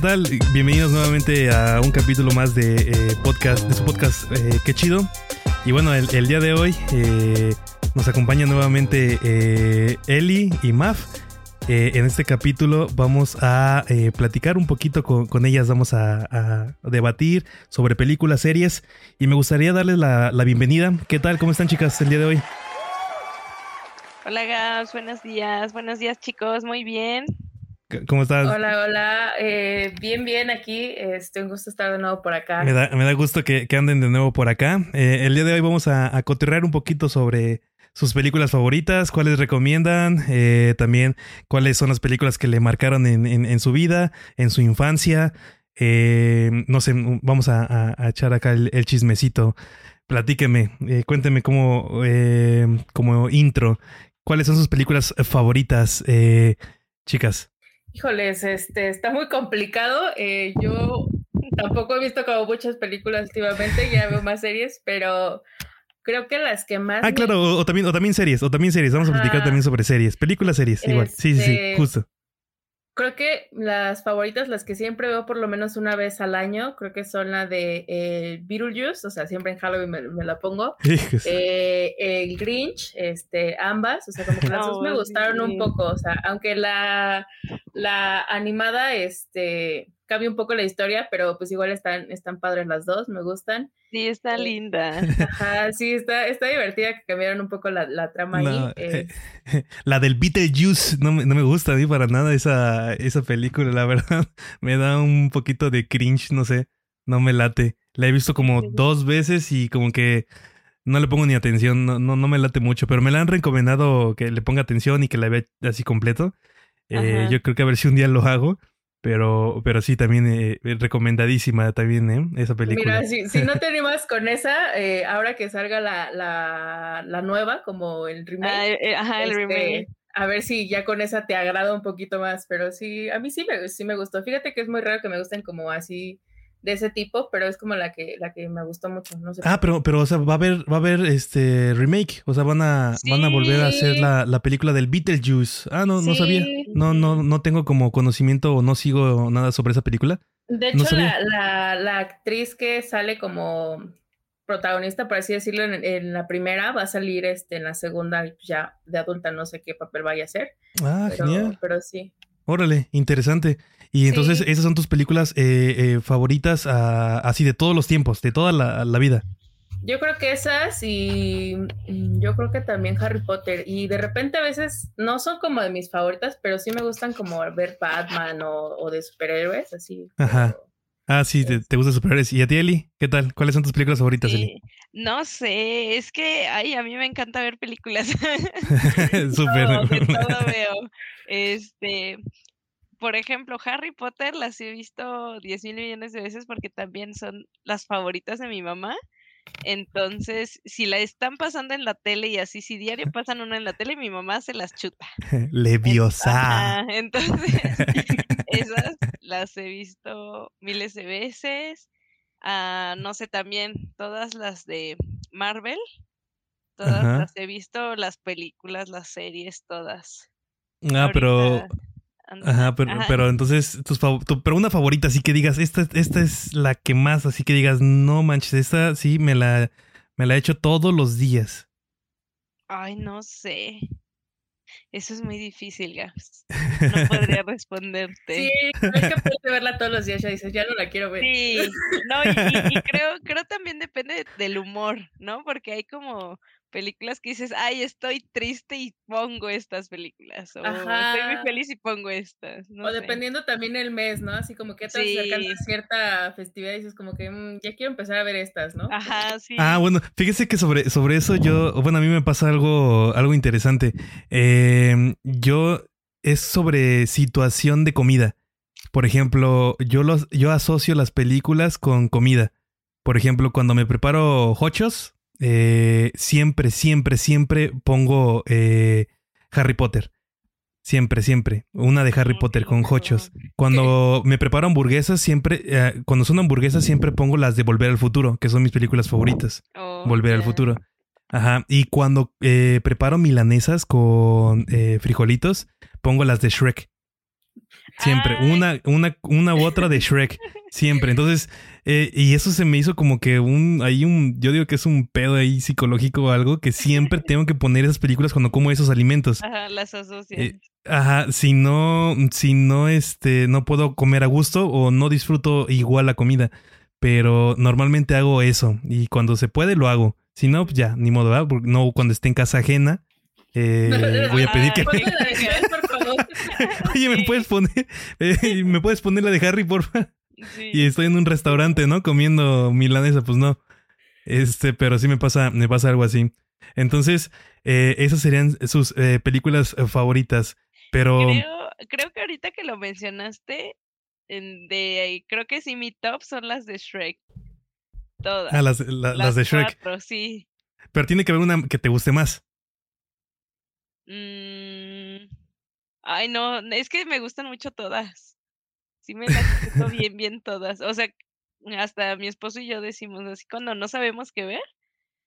¿Qué tal? Bienvenidos nuevamente a un capítulo más de eh, podcast, de su podcast eh, Qué chido. Y bueno, el, día de hoy eh, nos acompaña nuevamente eh, Eli y Maf. En este capítulo vamos a platicar un poquito con, ellas, vamos a, a debatir sobre películas, series y me gustaría darles la, la bienvenida. ¿Qué tal? ¿Cómo están chicas el día de hoy? Hola Gabs, buenos días, buenos días chicos, muy bien. ¿Cómo estás? Hola, hola. Eh, bien, bien aquí. Este, un gusto estar de nuevo por acá. Me da, me da gusto que, que anden de nuevo por acá. Eh, el día de hoy vamos a, a cotorrear un poquito sobre sus películas favoritas, cuáles recomiendan, eh, también cuáles son las películas que le marcaron en, en- en su vida, en su infancia. No sé, vamos a, a- a echar acá el, el chismecito. Platíqueme, cuénteme cómo, eh, como intro, cuáles son sus películas favoritas, chicas. Híjoles, este, está muy complicado. Eh, yo tampoco he visto como muchas películas últimamente, ya veo más series, pero creo que las que más. Ah, me- claro, o, o también, o también series, o también series. Vamos a platicar también sobre series. Películas, series, igual. Sí, sí, sí, Este, justo. Creo que las favoritas, las que siempre veo por lo menos una vez al año, creo que son la de eh, Beetlejuice, o sea, siempre en Halloween me, me la pongo. Eh, el Grinch, este, ambas, o sea, como que las dos me Oh, gustaron un poco, o sea, aunque la, la animada, este, cambia un poco la historia, pero pues igual están, están padres las dos, me gustan. Sí, está Sí. linda. Ajá, sí, está, está divertida que cambiaron un poco la, la trama No, ahí. eh, eh, la del Beetlejuice no me, no me gusta a mí para nada esa, esa película, la verdad. Me da un poquito de cringe, no sé. No me late. La he visto como dos veces y como que no le pongo ni atención, no, no, no me late mucho, pero me la han recomendado que le ponga atención y que la vea así completo. Eh, yo creo que a ver si un día lo hago, pero, pero sí, también eh, recomendadísima también, ¿eh? Esa película. Mira, si, si no te animas con esa, eh, ahora que salga la, la, la nueva, como el remake. Ah, eh, ajá, el Este, remake. A ver si ya con esa te agrada un poquito más, pero sí, a mí sí me, sí me gustó. Fíjate que es muy raro que me gusten como así de ese tipo, pero es como la que, la que me gustó mucho. No sé. Ah, pero, pero, o sea, va a haber, va a haber este remake. O sea, van a, van a volver a hacer la, la película del Beetlejuice. Ah, no, no sabía. No, no, no tengo como conocimiento o no sigo nada sobre esa película. De no hecho, sabía. la, la, la actriz que sale como protagonista, por así decirlo, en, en la primera, va a salir este, en la segunda ya de adulta, no sé qué papel vaya a hacer. Ah, pero, genial. pero sí. Órale, interesante. Y entonces, Sí. esas son tus películas eh, eh, favoritas así de todos los tiempos, de toda la, la vida. Yo creo que esas y mm, yo creo que también Harry Potter. Y de repente a veces no son como de mis favoritas, pero sí me gustan como ver Batman o, o de superhéroes, así. Ajá. pero- Ah, sí, te, te gustan superhéroes. ¿Y a ti, Eli? ¿Qué tal? ¿Cuáles son tus películas favoritas, Eli? No sé, es que ay, a mí me encanta ver películas. Súper. Todo, todo veo. Este, por ejemplo, Harry Potter las he visto 10 mil millones de veces porque también son las favoritas de mi mamá. Entonces, si la están pasando en la tele y así, si diario pasan una en la tele, mi mamá se las chuta. Leviosa. Entonces, esas las he visto miles de veces. Ah, no sé, también todas las de Marvel. Todas Ajá. las he visto, las películas, las series, todas. Ah, pero. Ahorita Ajá, pero, ajá, pero entonces, tus fav- tu- pero una favorita, así que digas, esta, esta es la que más, así que digas, no manches, esta sí me la, me la he hecho todos los días. Ay, no sé. Eso es muy difícil, Gabs. No podría responderte. Sí, no es capaz de verla todos los días, ya dices, ya no la quiero ver. Sí, no, y, y- y creo, creo también depende del humor, ¿no? Porque hay como películas que dices, ay, estoy triste y pongo estas películas. O estoy muy feliz y pongo estas. o dependiendo también el mes, ¿no? Así como que te sí. acercando a cierta festividad y dices como que mm, ya quiero empezar a ver estas, ¿no? Ajá, sí. Ah, bueno, fíjese que sobre, sobre eso yo, bueno, a mí me pasa algo, algo interesante. Em, yo es sobre situación de comida. Por ejemplo, yo, los, yo asocio las películas con comida. Por ejemplo, cuando me preparo hochos, eh, siempre, siempre, siempre pongo eh, Harry Potter. Siempre, siempre. Una de Harry Potter con hochos. Cuando me preparo hamburguesas, siempre, eh, cuando son hamburguesas, siempre pongo las de Volver al Futuro, que son mis películas favoritas. Oh, Volver al futuro. Ajá. Y cuando preparo milanesas con frijolitos, pongo las de Shrek. Siempre, una, una, una u otra de Shrek. Siempre. Entonces, eh, y eso se me hizo como que un, hay un, yo digo que es un pedo ahí psicológico o algo, que siempre tengo que poner esas películas cuando como esos alimentos. Ajá, las asocias. Eh, ajá, si no, si no, este, no puedo comer a gusto o no disfruto igual la comida. Pero normalmente hago eso y cuando se puede lo hago. Si no, pues ya, ni modo, ¿verdad? Porque no cuando esté en casa ajena. Eh, voy a pedir que... Oye, ¿me puedes poner, eh, ¿me puedes poner la de Harry, porfa? Y estoy en un restaurante, ¿no? Comiendo milanesa, pues no. Este, pero sí me pasa, me pasa algo así. Entonces, eh, esas serían sus eh, películas favoritas. Pero. Creo, que ahorita que lo mencionaste, de creo que sí, mi top son las de Shrek. Todas. Ah, las, de Shrek. sí. Pero tiene que haber una que te guste más. Mm, ay, no, es que me gustan mucho todas. Sí me las gustan bien, bien todas. O sea, hasta mi esposo y yo decimos así cuando no sabemos qué ver.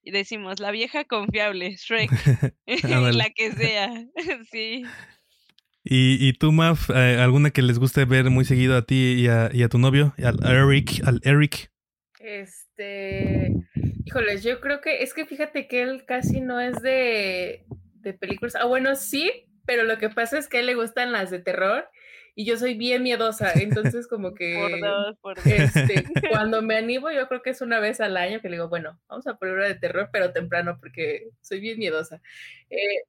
Y decimos, la vieja confiable, Shrek, la que sea, sí. ¿Y, y tú, Maf, eh, alguna que les guste ver muy seguido a ti y a, y a tu novio, al Eric, al Eric? Este, híjoles, yo creo que es que fíjate que él casi no es de, de películas. Ah, bueno, sí, pero lo que pasa es que a él le gustan las de terror y yo soy bien miedosa, entonces como que por dos, por dos. Este, cuando me animo yo creo que es una vez al año que le digo, bueno, vamos a poner una de terror, pero temprano porque soy bien miedosa. Eh,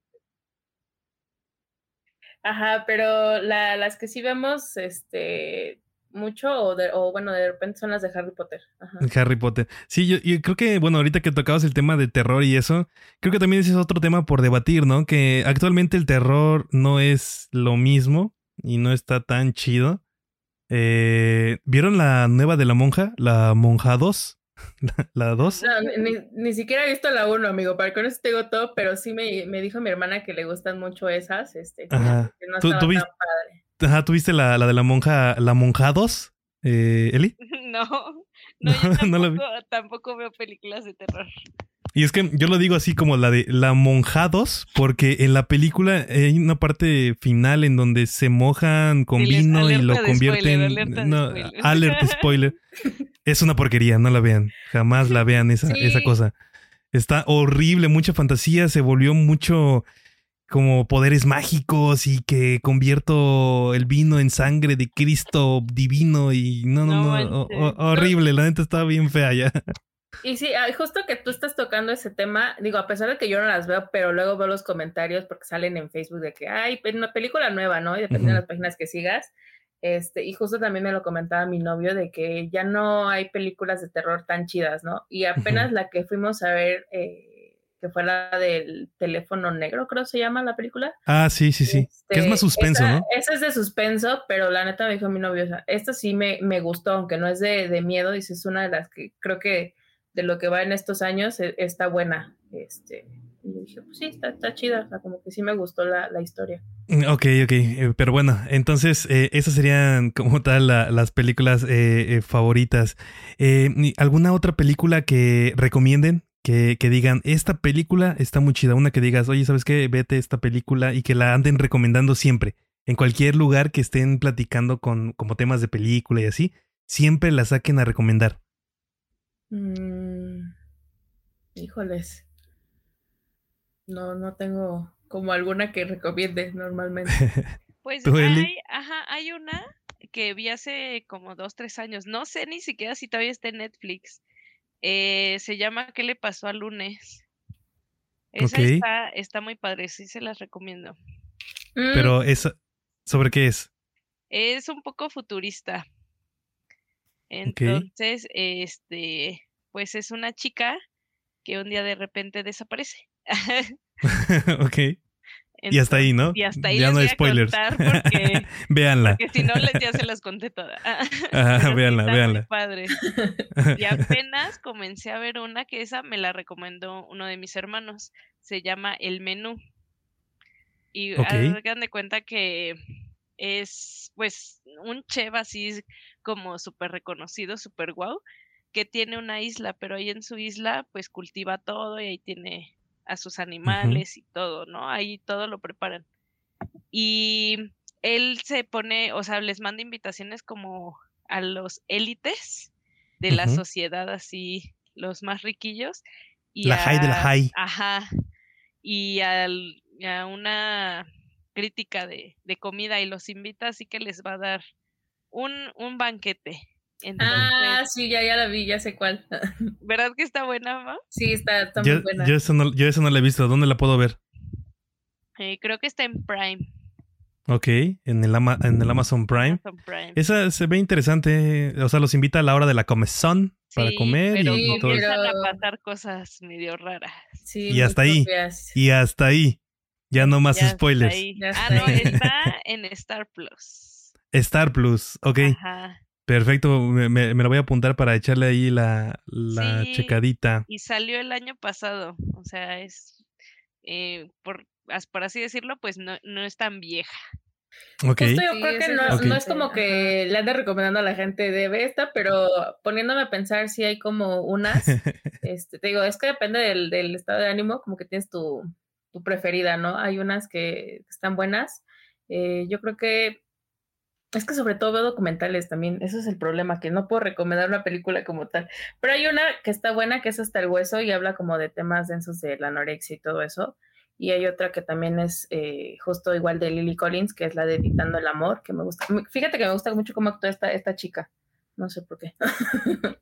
ajá, pero la, las que sí vemos, este, mucho o, de, o, bueno, de repente son las de Harry Potter. Ajá. Harry Potter. Sí, yo, yo, creo que, bueno, ahorita que tocabas el tema de terror y eso, creo que también ese es otro tema por debatir, ¿no? Que actualmente el terror no es lo mismo y no está tan chido. Eh, ¿Vieron la nueva de la monja? La monja 2. ¿La 2? No, ni, ni, siquiera he visto la 1, amigo. Para que no tengo todo, pero sí me, me, dijo mi hermana que le gustan mucho esas. Este, Ajá. Que no ¿Tú, tan viste, padre. Ajá, ¿tú viste la, la de la monja, la monja 2? Eh, ¿Eli? No, no, yo tampoco, no vi. tampoco veo películas de terror. Y es que yo lo digo así como la de la monjados, porque en la película hay una parte final en donde se mojan con vino y lo convierten. No, spoiler. alert spoiler. es una porquería, no la vean. Jamás la vean esa, Sí. esa cosa. Está horrible, mucha fantasía, se volvió mucho como poderes mágicos y que convierto el vino en sangre de Cristo divino y no, no, No no, horrible, la neta estaba bien fea ya. Y sí, justo que tú estás tocando ese tema, digo, a pesar de que yo no las veo, pero luego veo los comentarios porque salen en Facebook de que hay una película nueva, ¿no? Y depende de Ujú. las páginas que sigas. Este, y justo también me lo comentaba mi novio de que ya no hay películas de terror tan chidas, ¿no? Y apenas la que fuimos a ver, eh, que fue la del teléfono negro, creo se llama la película. Ah, sí, sí, sí. que es Este, más suspenso, esa, ¿no? Esa es de suspenso, pero la neta me dijo mi novio, o sea, esta sí me, me gustó, aunque no es de, de miedo, dice, es una de las que creo que de lo que va en estos años e- está buena. Este, y yo dije, pues sí, está, está chida, o sea, como que sí me gustó la, la historia. Mm, Ok, ok, eh, pero bueno, entonces eh, esas serían como tal la- las películas eh, favoritas. ¿Alguna otra película que recomienden? Que, que digan, esta película está muy chida. Una que digas, oye, ¿sabes qué? Vete esta película y que la anden recomendando siempre. En cualquier lugar que estén platicando con como temas de película y así, siempre la saquen a recomendar. Mm, híjoles. No, no tengo como alguna que recomiende normalmente. Pues ¿Tú, Eli? hay, ajá, hay una que vi hace como dos, tres años. No sé ni siquiera si todavía está en Netflix. Eh, se llama ¿Qué le pasó al lunes? Esa está, está muy padre, sí se las recomiendo. Mm, Pero es ¿sobre qué es? Es un poco futurista. Entonces, este, pues es una chica que un día de repente desaparece. ok. Y hasta ahí, ¿no? Y hasta ahí ya les no hay spoilers. porque, véanla. porque si no les ya se las conté todas. Ajá, véanla, véanla. padre. Y apenas comencé a ver una que esa me la recomendó uno de mis hermanos. Se llama El Menú. Y Ok. hagan de cuenta que es pues un chef así como súper reconocido, súper guau, que tiene una isla, pero ahí en su isla pues cultiva todo y ahí tiene a sus animales y todo, ¿no? Ahí todo lo preparan. Y él se pone, o sea, les manda invitaciones como a los élites de la sociedad, así, los más riquillos. Y La high de la high. Ajá. Y al- a una crítica de, de comida y los invita, así que les va a dar un, un banquete. Entonces, Ah, sí, ya, ya la vi, ya sé cuál. ¿verdad que está buena, Ma? Sí, está, está Yo, muy buena. yo, eso no, yo eso no la he visto. ¿Dónde la puedo ver? Eh, creo que está en Prime. Ok, en el, Ama- en el Amazon Prime. Amazon Prime. Esa se ve interesante. O sea, los invita a la hora de la comezón para Sí, comer pero y, y todo. a pasar cosas medio raras. Sí, y hasta ahí. Y hasta ahí. Ya no más Ya está spoilers. ahí. Ya Ah, está no, está en Star Plus. Star Plus. Ok, Ajá. Perfecto. Me, me- me lo voy a apuntar para echarle ahí la, la Sí. checadita. Y salió el año pasado. O sea, es. eh, por, por así decirlo, pues no, no es tan vieja. Ok. Justo yo Sí, creo que no, es Ok. no es como que le ande recomendando a la gente de ve esta, pero poniéndome a pensar si hay como unas, este, te digo, es que depende del, del estado de ánimo, como que tienes tu, tu preferida, ¿no? Hay unas que están buenas. Eh, yo creo que es que sobre todo veo documentales también, eso es el problema, que no puedo recomendar una película como tal. Pero hay una que está buena, que es hasta el hueso y habla como de temas densos de la anorexia y todo eso. Y hay otra que también es eh, justo igual de Lily Collins, que es la de Editando el Amor, que me gusta. Fíjate que me gusta mucho cómo actúa esta, chica. No sé por qué.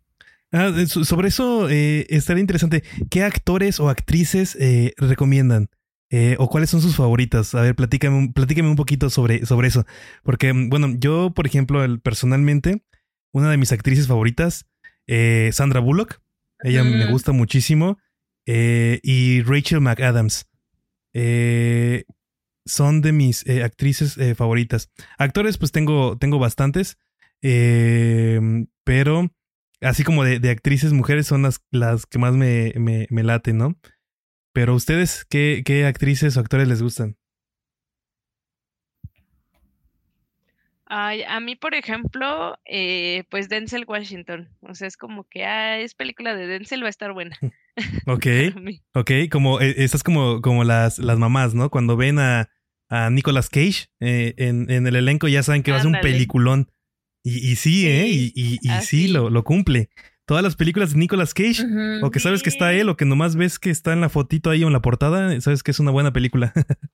Ah, so- sobre eso eh, estaría interesante. ¿Qué actores o actrices eh, recomiendan? Eh, ¿O cuáles son sus favoritas? A ver, platícame, un- platícame un poquito sobre, sobre eso. Porque, mm, bueno, yo, por ejemplo, el- personalmente, una de mis actrices favoritas, eh, Sandra Bullock. Ella me gusta muchísimo. eh, y Rachel McAdams. Eh, son de mis actrices favoritas. Actores, pues tengo, tengo bastantes. eh, pero así como de, de actrices mujeres son las, las que más me, me, me laten, ¿no? Pero ustedes, ¿qué, ¿qué actrices o actores les gustan? Ay, a mí, por ejemplo, eh, pues Denzel Washington. O sea, es como que, ah, es película de Denzel, va a estar buena. Ok, ok, como eh, estás como, como las, las mamás, ¿no? Cuando ven a, a Nicolas Cage eh, en, en el elenco ya saben que va a ser un peliculón. Y, y sí, ¿eh? Y, Sí, y, y sí, así. lo, lo cumple. Todas las películas de Nicolas Cage, o que sabes que está él, o que nomás ves que está en la fotito ahí o en la portada, sabes que es una buena película.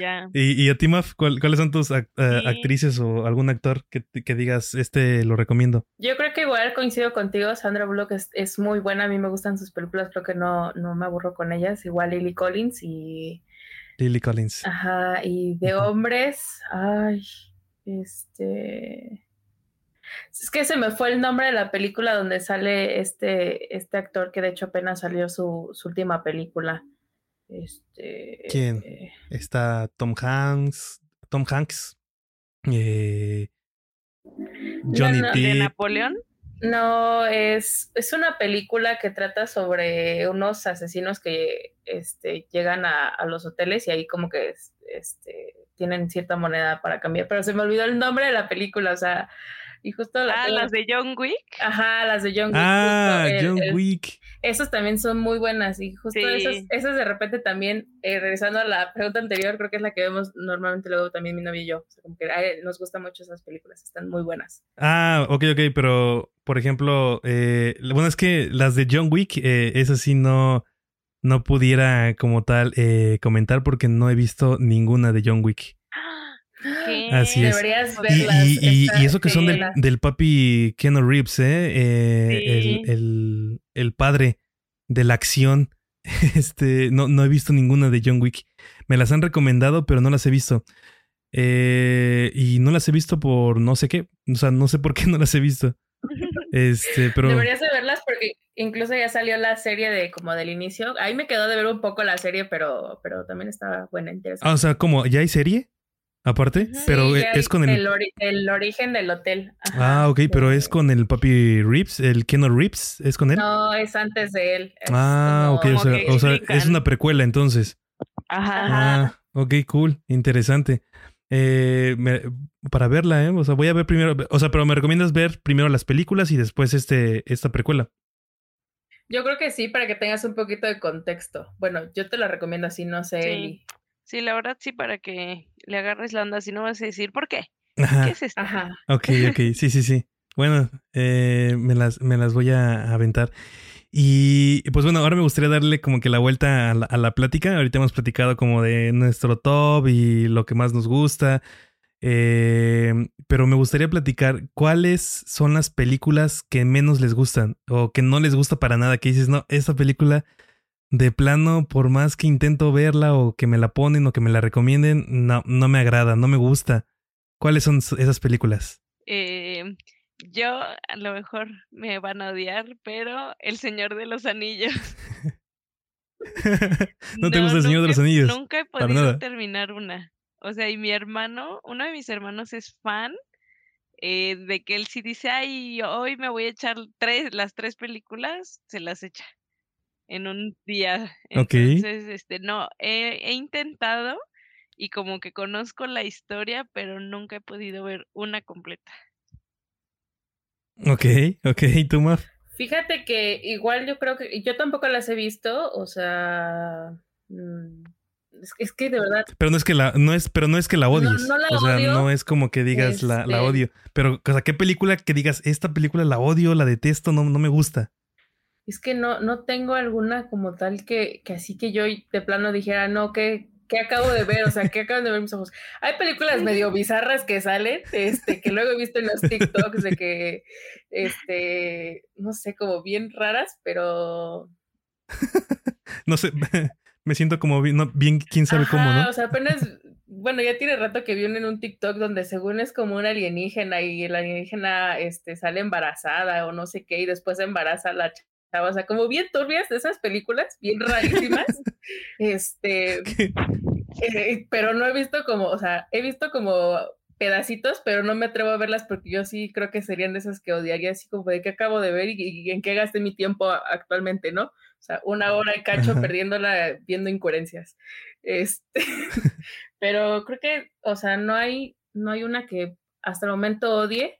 Ya. y, y a ti, Maf, ¿cuál- ¿cuáles son tus ac- eh, Sí. actrices o algún actor que, que digas, este lo recomiendo? Yo creo que igual coincido contigo, Sandra Bullock es, es muy buena, a mí me gustan sus películas, creo que no, no me aburro con ellas, igual Lily Collins y, Lily Collins. ajá, y de hombres, ay, este, es que se me fue el nombre de la película donde sale este, este actor que de hecho apenas salió su, su última película, este, ¿Quién? eh, Está Tom Hanks. Tom Hanks. eh, Johnny no, ¿De Depp. Napoleón? No, es, es una película que trata sobre unos asesinos que este, llegan a, a los hoteles y ahí como que es- este, tienen cierta moneda para cambiar, pero se me olvidó el nombre de la película, o sea, y justo la Ah, las de John Wick. Ajá, las de John Wick. Ah, justo el- John el- Wick. Esas también son muy buenas y justo Sí. esas, esas de repente también, eh, regresando a la pregunta anterior, creo que es la que vemos normalmente luego también mi novio y yo, o sea, como que nos gustan mucho esas películas, están muy buenas. Ah, ok, ok, pero por ejemplo, eh, bueno, es que las de John Wick, eh, esas sí no, no pudiera como tal eh, comentar porque no he visto ninguna de John Wick. ¿Qué? Así es. Deberías Y, verlas. y- y- está- y eso que son del, del papi Keanu Reeves, ¿eh? Eh, Sí. el, el, el padre de la acción Este, no, no he visto ninguna de John Wick. Me las han recomendado, pero no las he visto. Eh, y no las he visto por no sé qué. O sea, no sé por qué no las he visto. Este, pero. Deberías de verlas porque incluso ya salió la serie de como del inicio. Ahí me quedó de ver un poco la serie, pero, pero también está buena, interesante. Ah, o sea, ¿cómo? ¿Ya hay serie? Aparte, pero Sí, e- es con el, el. ori- el origen del hotel. Ajá, Ah, ok, pero es con el papi Reeves, el Keanu Reeves, ¿es con él? No, es antes de él. es ah, ok, o sea, o sea, es una precuela entonces. Ajá. Ah, ok, cool, interesante. Eh, me- para verla, ¿eh? O sea, voy a ver primero, o sea, pero me recomiendas ver primero las películas y después este, esta precuela. Yo creo que sí, para que tengas un poquito de contexto. Bueno, yo te la recomiendo así, no sé. Sí. Sí, la verdad sí, para que le agarres la onda, si no vas a decir, ¿por qué? Ajá. ¿Qué es esto? Ajá. Ok, ok, sí, sí, sí. Bueno, eh, me, las, me las voy a aventar. Y pues bueno, ahora me gustaría darle como que la vuelta a la, a la plática. Ahorita hemos platicado como de nuestro top y lo que más nos gusta. Eh, pero me gustaría platicar cuáles son las películas que menos les gustan o que no les gusta para nada. Que dices, no, esta película de plano, por más que intento verla o que me la ponen o que me la recomienden, no, no me agrada, no me gusta. ¿Cuáles son esas películas? Eh, yo a lo mejor me van a odiar, pero El Señor de los Anillos. ¿No te gusta El Señor de los Anillos? Nunca he podido terminar una. O sea, y mi hermano, uno de mis hermanos es fan eh, de que él sí dice, ay, hoy me voy a echar tres, las tres películas, se las echa en un día. Ok. Entonces, este, no, he, he intentado y como que conozco la historia, pero nunca he podido ver una completa. Ok, ok, ¿y tú, Maf? Fíjate que igual yo creo que yo tampoco las he visto, o sea, mm, es, es que de verdad, Pero no es que la, no es, pero no es que la odies. no la o sea, odio. no es como que digas la, la Este- odio. Pero, o sea, ¿qué película que digas, esta película la odio, la detesto, no, no me gusta? Es que no, no tengo alguna como tal que, que así que yo de plano dijera, no, que ¿qué acabo de ver? O sea, ¿qué acaban de ver mis ojos? Hay películas medio bizarras que salen, este, que luego he visto en los TikToks de que, este, no sé, como bien raras, pero No sé, me siento como bien, no, bien quién sabe cómo, ¿no? O sea, apenas, bueno, ya tiene rato que vi uno en un TikTok donde según es como un alienígena y el alienígena este, sale embarazada o no sé qué y después embaraza a la. O sea, como bien turbias de esas películas, bien rarísimas. este, eh, pero no he visto como, o sea, he visto como pedacitos, pero no me atrevo a verlas porque yo sí creo que serían de esas que odiaría, así como de qué acabo de ver y, y en qué gasté mi tiempo actualmente, ¿no? O sea, una hora y cacho Ajá. perdiéndola viendo incoherencias. Este, pero creo que, o sea, no hay, no hay una que hasta el momento odie,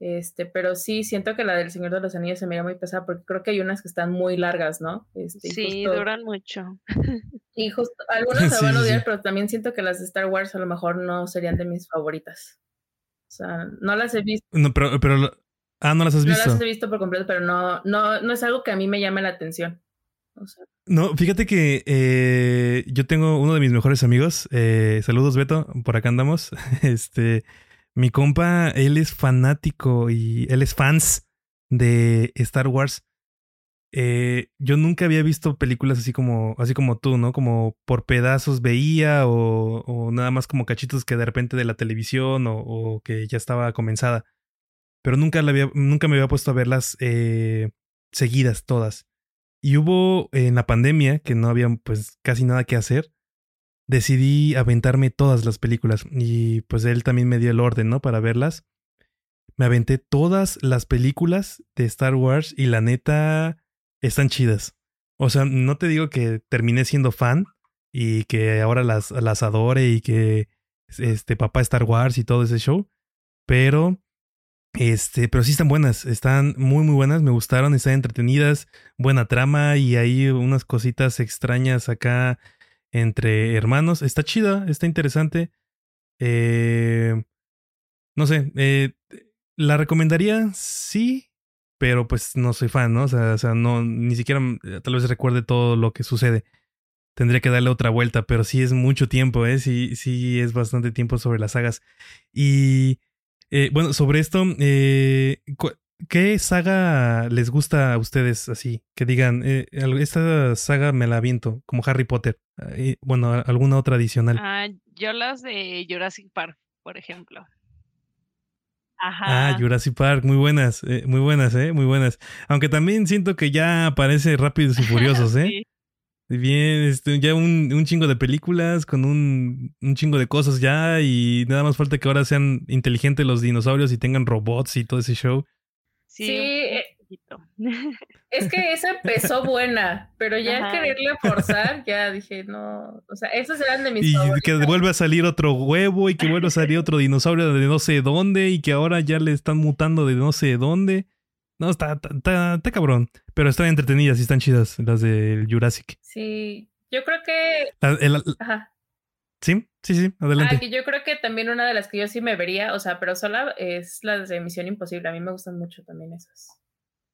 este, pero sí siento que la del Señor de los Anillos se me mira muy pesada porque creo que hay unas que están muy largas, ¿no? Este, Sí, justo- duran mucho. y justo, algunas Sí, van a odiar, sí. pero también siento que las de Star Wars a lo mejor no serían de mis favoritas. O sea, no las he visto, No, pero, pero, ah, no las has no visto. las he visto por completo, pero no, no, no es algo que a mí me llame la atención. O sea, No, fíjate que eh, yo tengo uno de mis mejores amigos. eh, saludos, Beto, por acá andamos. Este, mi compa, él es fanático y él es fans de Star Wars. Eh, yo nunca había visto películas así como, así como tú, ¿no? Como por pedazos veía o, nada más como cachitos que de repente de la televisión o, que ya estaba comenzada. Pero nunca, nunca me había puesto a verlas eh, seguidas todas. Y hubo en la pandemia, que no había pues casi nada que hacer, decidí aventarme todas las películas. Y pues él también me dio el orden, ¿no? Para verlas. Me aventé todas las películas de Star Wars y la neta están chidas. O sea, no te digo que terminé siendo fan y que ahora las, las adore y que este papá Star Wars y todo ese show, pero este, pero sí están buenas, están muy muy buenas, me gustaron, están entretenidas, buena trama y hay unas cositas extrañas acá entre hermanos. Está chida, está interesante. Eh, no sé, eh, la recomendaría, sí, pero pues no soy fan, ¿no? O sea, no, ni siquiera eh, tal vez recuerde todo lo que sucede. Tendría que darle otra vuelta, pero sí es mucho tiempo, ¿eh? Sí, sí es bastante tiempo sobre las sagas. Y eh, bueno, sobre esto, eh, ¿qué saga les gusta a ustedes así? Que digan, eh, esta saga me la aviento, como Harry Potter. Eh, bueno, alguna otra adicional. Ah, yo las de Jurassic Park, por ejemplo. Ajá. Ah, Jurassic Park, muy buenas, eh, muy buenas, eh, muy buenas. Aunque también siento que ya aparece Rápidos y Furiosos, eh. sí. Bien, este, ya un, un, chingo de películas con un, un, chingo de cosas ya y nada más falta que ahora sean inteligentes los dinosaurios y tengan robots y todo ese show. Sí, eh, es que esa empezó buena, pero ya quererle forzar, ya dije, no, o sea, esos eran de mis Y que vuelve a salir otro huevo y que vuelve a salir otro dinosaurio de no sé dónde y que ahora ya le están mutando de no sé dónde. No, está, está, está, cabrón. Pero están entretenidas y están chidas las del Jurassic. Sí, yo creo que. Ajá. Sí, sí, sí, adelante. Ah, yo creo que también una de las que yo sí me vería, o sea, pero sola es la de Misión Imposible. A mí me gustan mucho también esas.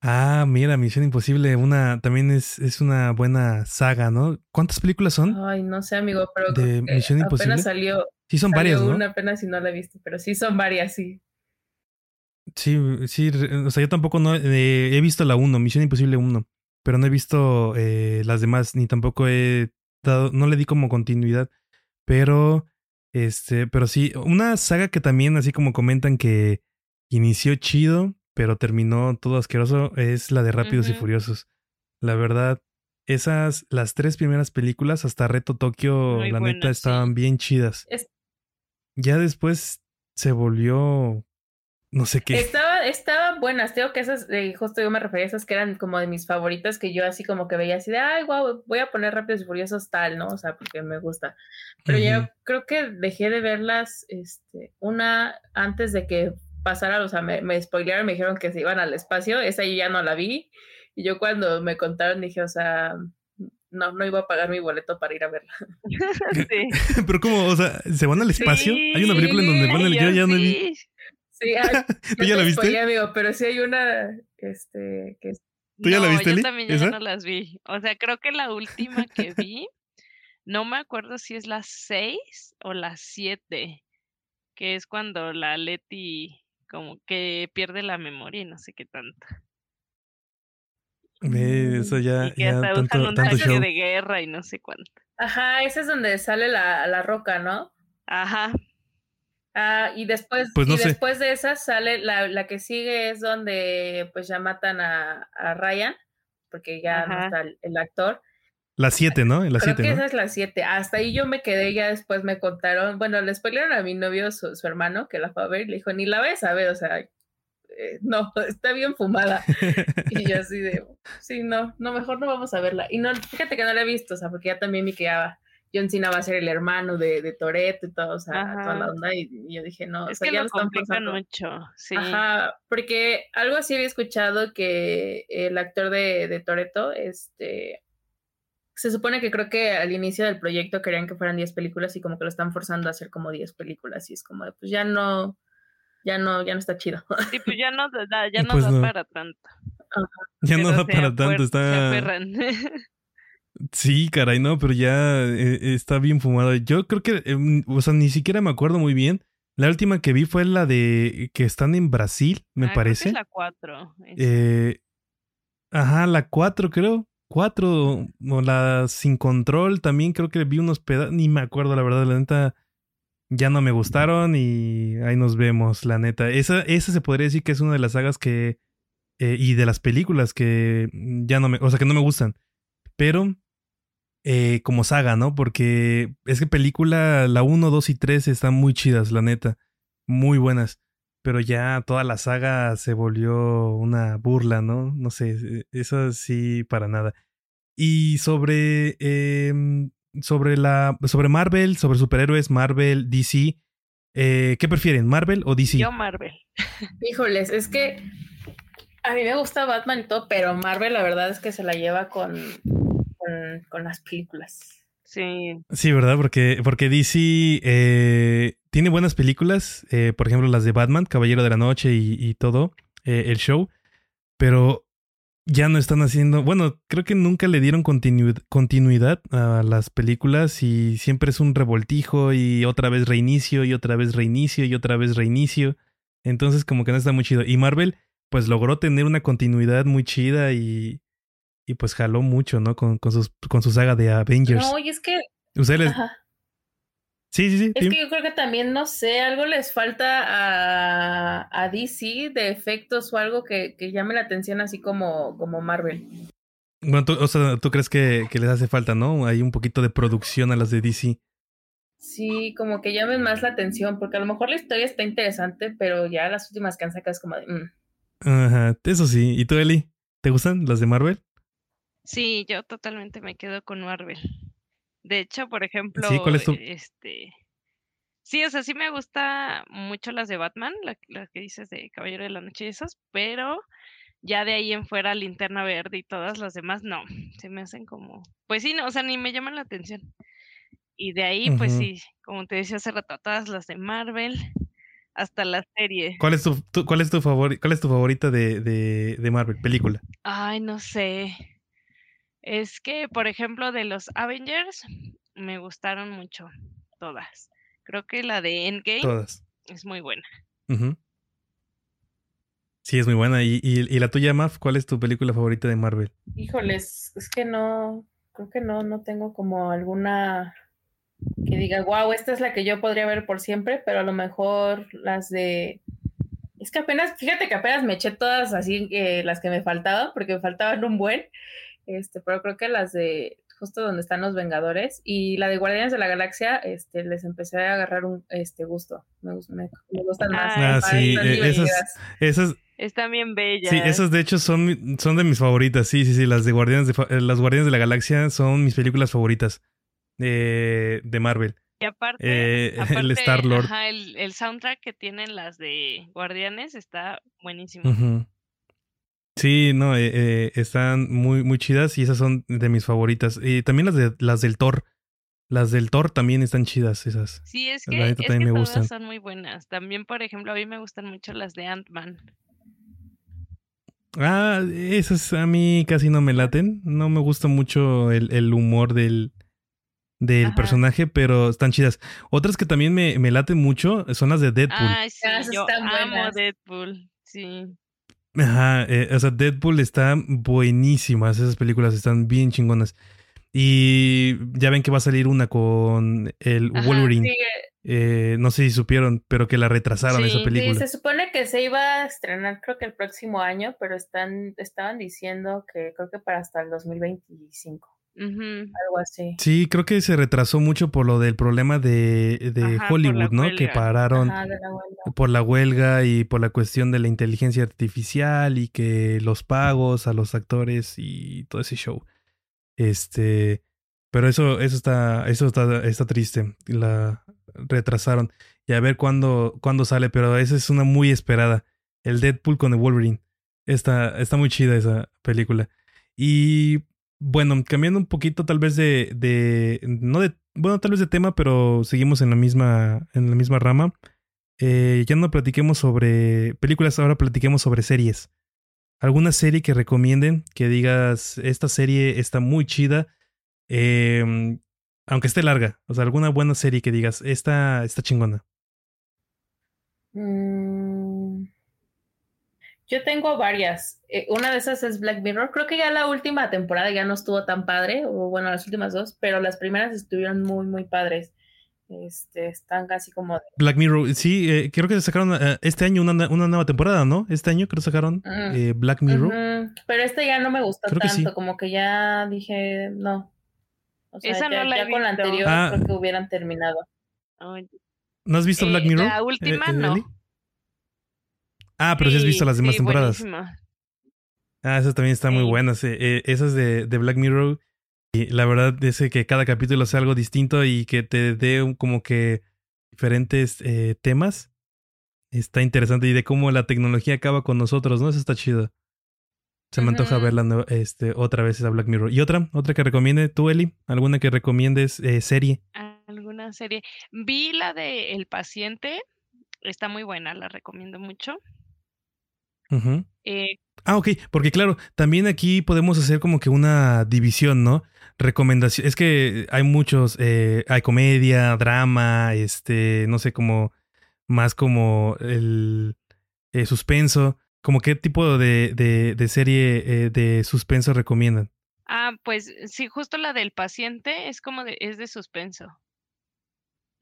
Ah, mira, Misión Imposible, una, también es, es una buena saga, ¿no? ¿Cuántas películas son? Ay, no sé, amigo, pero de Misión Imposible. Apenas salió. Sí, son varias, ¿no? Una apenas si no la he visto, pero sí son varias, sí. Sí, sí, o sea, yo tampoco no eh, he visto la 1, Misión Imposible 1, pero no he visto eh, las demás, ni tampoco he dado, no le di como continuidad, pero, este, pero sí, una saga que también, así como comentan que inició chido, pero terminó todo asqueroso, es la de Rápidos y Furiosos. La verdad, esas, las tres primeras películas, hasta Reto Tokio, la neta, estaban bien chidas. Ya después se volvió no sé qué. Estaban buenas, tengo que esas, eh, justo yo me refería a esas que eran como de mis favoritas, que yo así como que veía así de, ay, wow, voy a poner Rápidos y Furiosos tal, ¿no? O sea, porque me gusta. Pero yo creo que dejé de verlas, este, una antes de que pasara, o sea, me, me spoilearon, me dijeron que se iban al espacio, esa yo ya no la vi, y yo cuando me contaron dije, o sea, no, no iba a pagar mi boleto para ir a verla. sí. Pero como, o sea, ¿se van al espacio? Hay una película en donde van al... Yo ya no vi. Sí, ¿Tú ya la viste? amigo, pero sí hay una este, que ¿Tú ya la viste, Yo también ya no las vi. O sea, creo que la última que vi, no me acuerdo si es la 6 o la 7, que es cuando la Leti como que pierde la memoria y no sé qué tanto. Eso ya, y que ya hasta tanto, usan un show. de guerra y no sé cuánto. Ajá, ese es donde sale la, la roca, ¿no? Ajá. Ah, y después, pues y después de esa sale la, la, que sigue es donde pues ya matan a, a Ryan, porque ya no está el, actor. La 7, ¿no? La Creo que esa es la 7. Hasta ahí yo me quedé, ya después me contaron, bueno, le spoilearon a mi novio, su, hermano, que la fue a ver, y le dijo, ni la ves a ver, o sea, eh, no, está bien fumada. y yo así de, sí, no, no, mejor no vamos a verla. Y no, fíjate que no la he visto, o sea, porque ya también me quedaba John Cena va a ser el hermano de, de Toreto y todo, o sea, toda la onda. Y, yo dije, no, es o sea, que ya lo, complican mucho, sí. Ajá, porque algo así había escuchado que el actor de, de Toreto, este, se supone que creo que al inicio del proyecto querían que fueran 10 películas y como que lo están forzando a hacer como 10 películas y es como, pues ya no, ya no, ya no está chido. Sí, pues ya no da, ya no pues da para tanto. Ya no da para tanto, está... Sí, caray, no, pero ya eh, está bien fumado. Yo creo que, em, o sea, ni siquiera me acuerdo muy bien. La última que vi fue la de que están en Brasil, me parece. Ah, creo que es la 4. Eh, ajá, la 4 creo. 4 o la sin control también creo que vi unos pedazos, ni me acuerdo la verdad, la neta ya no me gustaron y ahí nos vemos, la neta. Esa, esa se podría decir que es una de las sagas que, eh, y de las películas que ya no me, o sea, que no me gustan. Pero eh, como saga, ¿no? Porque es que película, la 1, 2 y 3 están muy chidas, la neta. Muy buenas. Pero ya toda la saga se volvió una burla, ¿no? No sé, eh, eso sí, para nada. Y sobre, eh, sobre, la, sobre Marvel, sobre superhéroes, Marvel, DC, eh, ¿qué prefieren, Marvel o DC? Yo Marvel. Híjoles, es que a mí me gusta Batman y todo, pero Marvel la verdad es que se la lleva con, con, las películas. Sí. Sí, ¿verdad? Porque, porque DC eh, tiene buenas películas, eh, por ejemplo las de Batman, Caballero de la Noche y, todo, eh, el show, pero ya no están haciendo, bueno, creo que nunca le dieron continuidad a las películas y siempre es un revoltijo y otra vez reinicio y otra vez reinicio y otra vez reinicio. Entonces como que no está muy chido. Y Marvel pues logró tener una continuidad muy chida y, y pues jaló mucho, ¿no? Con, con, sus, con su saga de Avengers. No, y es que... Ustedes... Sí, sí, sí. Es que yo creo que también, no sé, algo les falta a, a DC de efectos o algo que, que, llame la atención así como, como Marvel. Bueno, tú, o sea, tú crees que, que les hace falta, ¿no? Hay un poquito de producción a las de DC. Sí, como que llamen más la atención, porque a lo mejor la historia está interesante, pero ya las últimas que han sacado es como de... Mm". Ajá, eso sí. ¿Y tú, Eli? ¿Te gustan las de Marvel? Sí, yo totalmente me quedo con Marvel. De hecho, por ejemplo, sí, ¿cuál es tu... este... Sí, o sea, sí me gusta mucho las de Batman, las la que dices de Caballero de la Noche y esas, pero ya de ahí en fuera Linterna Verde y todas las demás, no, se me hacen como, pues sí, no, o sea, ni me llaman la atención. Y de ahí, pues sí, como te decía hace rato, todas las de Marvel, hasta la serie. ¿Cuál es tu, cuál es tu favor, cuál es tu favorita de, de, de, Marvel, película? Ay, no sé. Es que, por ejemplo, de los Avengers, me gustaron mucho todas. Creo que la de Endgame todas. es muy buena. Sí, es muy buena. ¿Y, y, y la tuya, Maf? ¿Cuál es tu película favorita de Marvel? Híjoles, es que no, creo que no, no tengo como alguna que diga, wow, esta es la que yo podría ver por siempre, pero a lo mejor las de... Es que apenas, fíjate que apenas me eché todas así, eh, las que me faltaban, porque me faltaban un buen, este, pero creo que las de justo donde están los Vengadores y la de Guardianes de la Galaxia, este, les empecé a agarrar un este gusto, me, me, me gustan más. Ah, sí, eh, esas, esas, están bien bellas. Sí, esas de hecho son, son de mis favoritas, sí, sí, sí, las de Guardianes de, eh, las Guardianes de la Galaxia son mis películas favoritas de, de Marvel. Y aparte, Eh, aparte, el Star Lord. ajá, el, el soundtrack que tienen las de Guardianes está buenísimo. Ujú. Sí, no, eh, eh, están muy, muy chidas y esas son de mis favoritas. Y también las de las del Thor. Las del Thor también están chidas esas. Sí, es que, es que me todas gustan. son muy buenas. También, por ejemplo, a mí me gustan mucho las de Ant-Man. Ah, esas a mí casi no me laten. No me gusta mucho el, el humor del, del Ajá. personaje, pero están chidas. Otras que también me, me laten mucho son las de Deadpool. Ay, sí, yo están amo buenas. Deadpool. Sí. Ajá, eh, o sea, Deadpool está buenísimas, esas películas están bien chingonas. Y ya ven que va a salir una con el Ajá, Wolverine. Sí, Eh, no sé si supieron, pero que la retrasaron Sí, esa película. Sí, se supone que se iba a estrenar creo que el próximo año, pero están, estaban diciendo que creo que para hasta el 2025, Algo así. Sí, creo que se retrasó mucho por lo del problema de, de Ajá, Hollywood, ¿no? Que pararon Ajá, la por la huelga y por la cuestión de la inteligencia artificial y que los pagos a los actores y todo ese show. Este, pero eso, eso está, eso está, está triste. La retrasaron. Y a ver cuándo, cuándo sale, pero esa es una muy esperada. El Deadpool con el Wolverine. Está, está muy chida esa película. Y bueno, cambiando un poquito tal vez de, de, no de, bueno, tal vez de tema, pero seguimos en la misma, en la misma rama. Eh, ya no platiquemos sobre películas, ahora platiquemos sobre series. ¿Alguna serie que recomienden? Que digas, esta serie está muy chida. eh, aunque esté larga. O sea, alguna buena serie que digas, esta está chingona. Mm, Yo tengo varias. Eh, una de esas es Black Mirror. Creo que ya la última temporada ya no estuvo tan padre, o bueno, las últimas dos, pero las primeras estuvieron muy, muy padres. Este, están casi como de- Black Mirror, sí, eh, creo que sacaron eh, este año una, una nueva temporada, ¿no? Este año creo que sacaron Mm. eh, Black Mirror. Pero este ya no me gustó Creo que tanto, sí. como que ya dije, no. O sea, Esa ya, no la he ya con la anterior Ah. creo que hubieran terminado. Ay, ¿No has visto Eh, Black Mirror? la última, eh, no. Ah, pero sí has visto las demás sí, temporadas. buenísima. Ah, esas también están muy Sí. buenas. eh, esas de, de Black Mirror. Y la verdad es que cada capítulo sea algo distinto y que te dé un- como que diferentes eh, temas. Está interesante. Y de cómo la tecnología acaba con nosotros, ¿no? Eso está chido. Se me antoja Ujú. verla nueva- este, otra vez esa Black Mirror. ¿Y otra? ¿Otra que recomiende tú, Eli? ¿Alguna que recomiendes eh, serie? ¿Alguna serie? Vi la de El paciente. Está muy buena, la recomiendo mucho. Eh, Ah, ok, porque claro, también aquí podemos hacer como que una división, ¿no? Recomendación. Es que hay muchos, eh, hay comedia, drama, este, no sé, como más como el eh, suspenso. ¿Cómo qué tipo de, de, de serie de suspenso recomiendan? Ah, pues sí, justo la del paciente es como de, es de suspenso.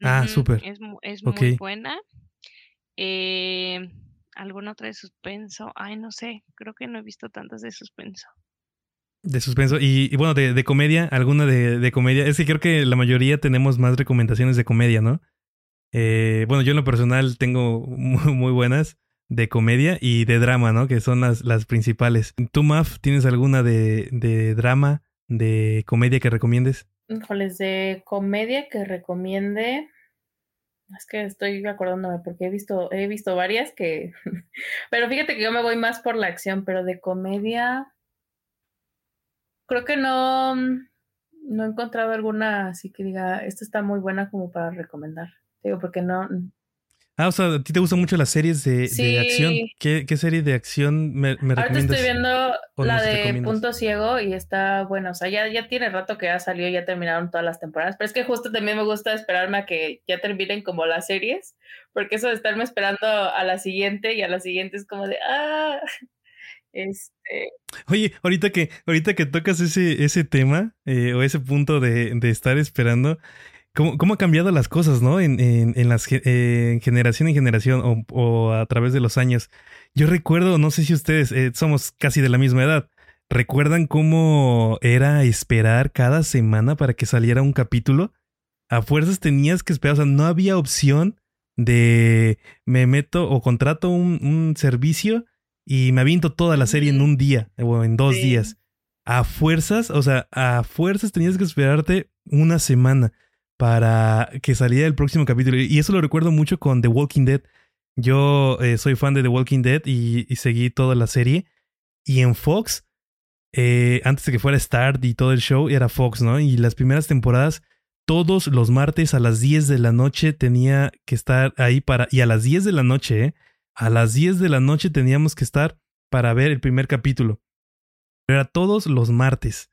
Ah, Ujú, súper. Es, muy buena. Eh, ¿Alguna otra de suspenso? Ay, no sé, creo que no he visto tantas de suspenso. De suspenso. Y, y bueno, de, de comedia, alguna de, de comedia. Es que creo que la mayoría tenemos más recomendaciones de comedia, ¿no? Eh, bueno, yo en lo personal tengo muy, muy buenas de comedia y de drama, ¿no? Que son las, las principales. ¿Tú, Maf, tienes alguna de, de drama, de comedia que recomiendes? Híjoles, de comedia que recomiende. Es que estoy acordándome porque he visto, he visto varias que. pero fíjate que yo me voy más por la acción, pero de comedia. Creo que no. No he encontrado alguna así que diga, esta está muy buena como para recomendar. Digo, porque no. Ah, o sea, a ti te gustan mucho las series de, de Sí. acción. ¿Qué, qué serie de acción me, me Ahorita recomiendas? estoy viendo ¿O la de? Punto Ciego y está bueno. O sea, ya, ya tiene rato que ya salió, ya terminaron todas las temporadas. Pero es que justo también me gusta esperarme a que ya terminen como las series. Porque eso de estarme esperando a la siguiente y a la siguiente es como de, ah, este, Oye, ahorita que, ahorita que tocas ese, ese tema, eh, o ese punto de, de estar esperando, ¿cómo, cómo han cambiado las cosas, no? En, en, en las eh, en generación en generación, o, o a través de los años. Yo recuerdo, no sé si ustedes eh, somos casi de la misma edad. ¿Recuerdan cómo era esperar cada semana para que saliera un capítulo? A fuerzas tenías que esperar, o sea, no había opción de me meto o contrato un, un servicio y me aviento toda la serie en un día o en dos Sí. días. A fuerzas, o sea, a fuerzas tenías que esperarte una semana para que saliera el próximo capítulo. Y eso lo recuerdo mucho con The Walking Dead. Yo eh, soy fan de The Walking Dead y, seguí toda la serie. Y en Fox, eh, antes de que fuera Start y todo el show, era Fox, ¿no? Y las primeras temporadas, todos los martes a las 10 de la noche tenía que estar ahí para... Y a las 10 de la noche, ¿eh? A las 10 de la noche teníamos que estar para ver el primer capítulo. Pero era todos los martes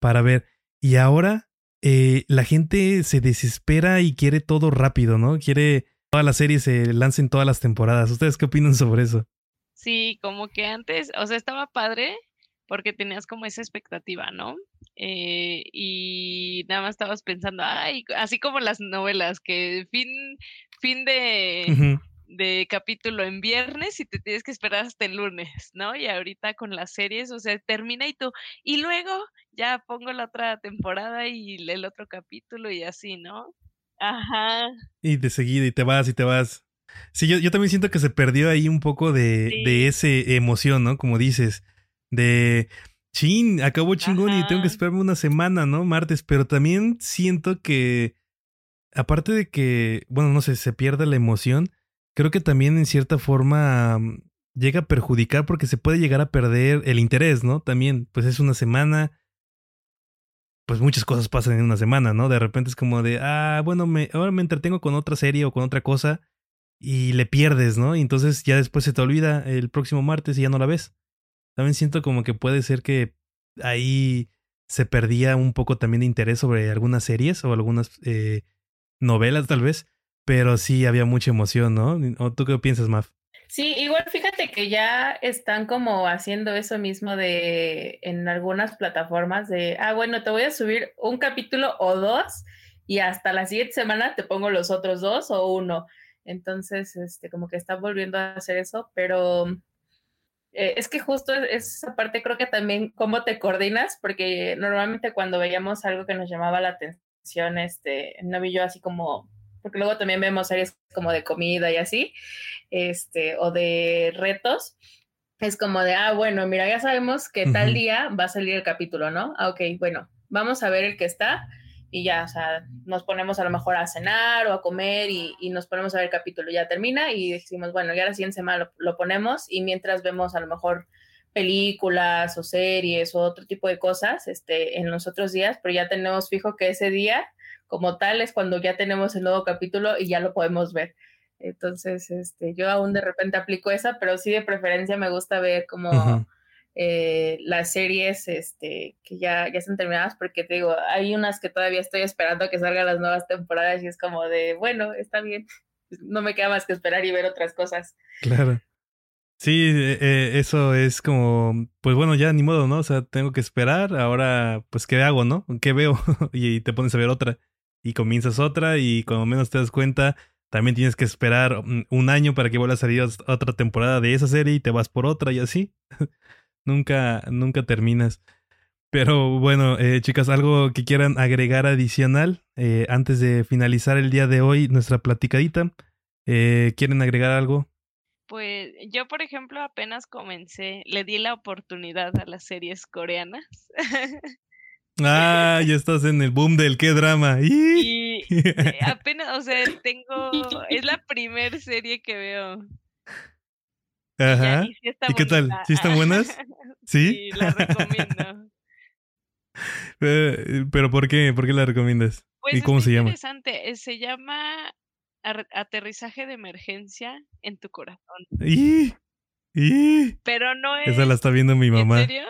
para ver. Y ahora eh, la gente se desespera y quiere todo rápido, ¿no? Quiere toda la serie se lancen todas las temporadas. ¿Ustedes qué opinan sobre eso? Sí, como que antes, o sea, estaba padre porque tenías como esa expectativa, ¿no? Eh, y nada más estabas pensando, ay, así como las novelas, que fin, fin de. De capítulo en viernes y te tienes que esperar hasta el lunes, ¿no? Y ahorita con las series, o sea, termina y tú, y luego ya pongo la otra temporada y el otro capítulo y así, ¿no? Ajá, Y de seguida y te vas y te vas. Sí, yo, yo también siento que se perdió ahí un poco de, Sí. de ese emoción, ¿no? Como dices, de chin, acabó chingón y tengo que esperarme una semana, ¿no? Martes, pero también siento que, aparte de que, bueno, no sé, se pierde la emoción, creo que también en cierta forma mm, llega a perjudicar porque se puede llegar a perder el interés, ¿no? También, pues es una semana, pues muchas cosas pasan en una semana, ¿no? De repente es como de, ah, bueno, me, ahora me entretengo con otra serie o con otra cosa y le pierdes, ¿no? Y entonces ya después se te olvida el próximo martes y ya no la ves. También siento como que puede ser que ahí se perdía un poco también de interés sobre algunas series o algunas eh, novelas tal vez, pero sí había mucha emoción, ¿no? ¿O tú qué piensas, Maf? Sí, igual fíjate que ya están como haciendo eso mismo de en algunas plataformas de, ah, bueno, te voy a subir un capítulo o dos y hasta la siguiente semana te pongo los otros dos o uno. Entonces, este, como que están volviendo a hacer eso, pero eh, es que justo es esa parte, creo que también cómo te coordinas, porque normalmente cuando veíamos algo que nos llamaba la atención, este, no vi yo así como, porque luego también vemos series como de comida y así, este, o de retos, es como de, ah, bueno, mira, ya sabemos que tal día va a salir el capítulo, ¿no? Ah, ok, bueno, vamos a ver el que está y ya, o sea, nos ponemos a lo mejor a cenar o a comer y, y nos ponemos a ver el capítulo, ya termina y decimos, bueno, ya la siguiente semana lo, lo ponemos y mientras vemos a lo mejor películas o series o otro tipo de cosas este, en los otros días, pero ya tenemos fijo que ese día como tal es cuando ya tenemos el nuevo capítulo y ya lo podemos ver. Entonces, este, yo aún de repente aplico esa, pero sí de preferencia me gusta ver como eh, las series este, que ya, ya están terminadas, porque te digo, hay unas que todavía estoy esperando a que salgan las nuevas temporadas y es como de, bueno, está bien, no me queda más que esperar y ver otras cosas. Claro. Sí, eh, eh, eso es como, pues bueno, ya ni modo, ¿no? O sea, tengo que esperar, ahora, pues, ¿qué hago, no? ¿Qué veo? y te pones a ver otra. Y comienzas otra y cuando menos te das cuenta, también tienes que esperar un año para que vuelva a salir otra temporada de esa serie y te vas por otra y así. nunca, nunca terminas. Pero bueno, eh, chicas, algo que quieran agregar adicional antes de finalizar el día de hoy, nuestra platicadita. ¿Quieren agregar algo? Pues yo, por ejemplo, apenas comencé, le di la oportunidad a las series coreanas. Ah, ya estás en el boom del qué drama. Y eh, apenas, o sea, tengo, es la primer serie que veo. Ajá. ¿Y, qué tal? ¿Sí están buenas? ¿Sí? Sí, la recomiendo. Eh, pero ¿por qué? ¿Por qué la recomiendas? Pues ¿Y cómo se llama? Interesante. Eh, se llama aterrizaje de emergencia en tu corazón. ¿Y? ¿Y? Pero no es. Esa la está viendo mi mamá. ¿En serio?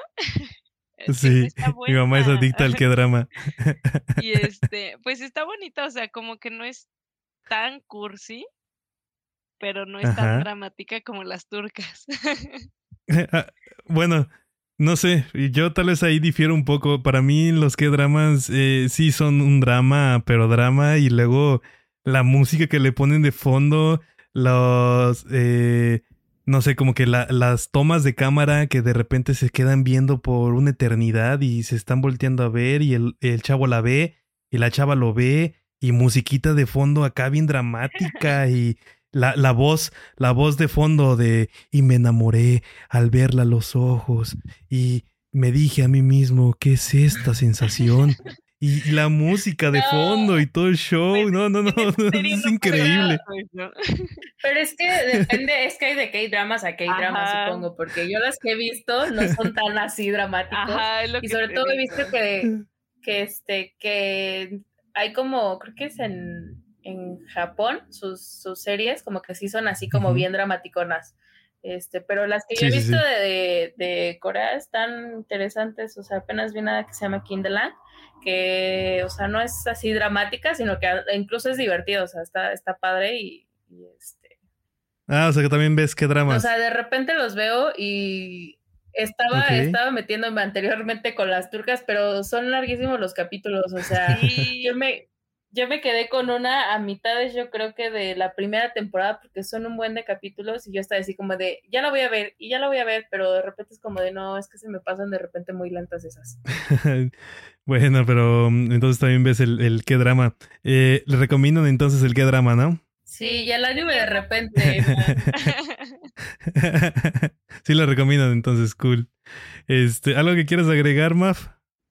Sí, mi mamá es adicta al que drama. y este, pues está bonita, o sea, como que no es tan cursi, pero no es tan dramática como las turcas. Ah, bueno, no sé, yo tal vez ahí difiero un poco. Para mí los que dramas eh, sí son un drama, pero drama y luego la música que le ponen de fondo, los, eh, no sé, como que las tomas de cámara que de repente se quedan viendo por una eternidad y se están volteando a ver y el, el chavo la ve y la chava lo ve y musiquita de fondo acá bien dramática y la, la voz, la voz de fondo de y me enamoré al verla a los ojos y me dije a mí mismo, ¿qué es esta sensación? Y, la música de fondo y todo el show. Pues, no, no, no, es increíble. Pero es que depende, es que hay de K-dramas a K-dramas, supongo, porque yo las que he visto no son tan así dramáticos. y sobre todo he visto que, que, este, que hay como, creo que es en, en Japón, sus, sus series como que sí son así como bien dramaticonas. Este, pero las que yo he visto de, de, Corea están interesantes, o sea, apenas vi una que se llama Kinderland que, o sea, no es así dramática, sino que incluso es divertido, o sea, está, está padre y, este... Ah, o sea que también ves qué drama. O sea, de repente los veo y estaba, estaba metiéndome anteriormente con las turcas, pero son larguísimos los capítulos, o sea, yo me, yo me quedé con una a mitades, yo creo que de la primera temporada, porque son un buen de capítulos y yo estaba así como de, ya la voy a ver y ya la voy a ver, pero de repente es como de, no, es que se me pasan de repente muy lentas esas. bueno, pero mm, entonces también ves el, el qué drama. Eh, le recomiendan entonces el qué drama, ¿no? Sí, ya la anime de repente. sí, lo recomiendan entonces, cool. Este, ¿Algo que quieras agregar, Maf?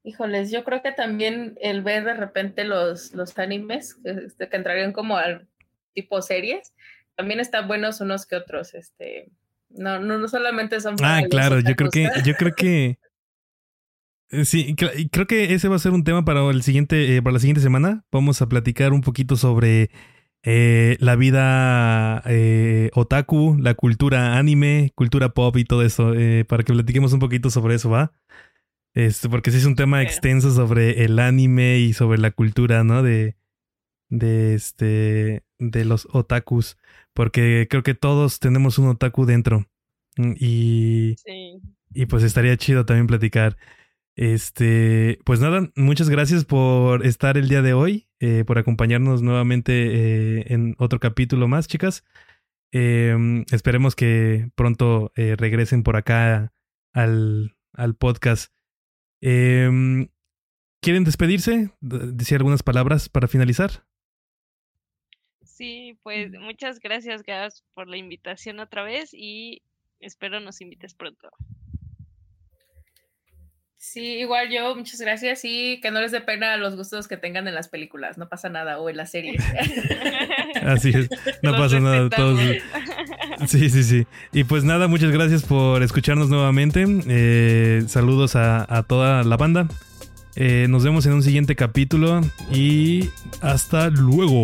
Híjoles, yo creo que también el ver de repente los, los animes que, este, que entrarían como al tipo series, también están buenos unos que otros, este, no, no, no solamente son Ah, claro, yo creo que, yo creo que eh, sí, creo que ese va a ser un tema para el siguiente, eh, para la siguiente semana. Vamos a platicar un poquito sobre eh, la vida otaku, la cultura anime, cultura pop y todo eso, para que platiquemos un poquito sobre eso, ¿va? Este, porque sí es un tema extenso sobre el anime y sobre la cultura, ¿no? De, de este, de los otakus. Porque creo que todos tenemos un otaku dentro. Mm, y, y pues estaría chido también platicar. Este, pues nada, muchas gracias por estar el día de hoy, eh, por acompañarnos nuevamente eh, en otro capítulo más, chicas. Em, esperemos que pronto eh, regresen por acá al, al podcast. Eh, ¿Quieren despedirse? Decir algunas palabras para finalizar. Sí, pues muchas gracias, Gas, por la invitación otra vez y espero nos invites pronto. Sí, igual yo, muchas gracias y que no les dé pena los gustos que tengan en las películas, no pasa nada, o en las series. Así es, no pasa nada. Todos... Sí, sí, sí. Y pues nada, muchas gracias por escucharnos nuevamente. Eh, saludos a, toda la banda. Eh, nos vemos en un siguiente capítulo y hasta luego.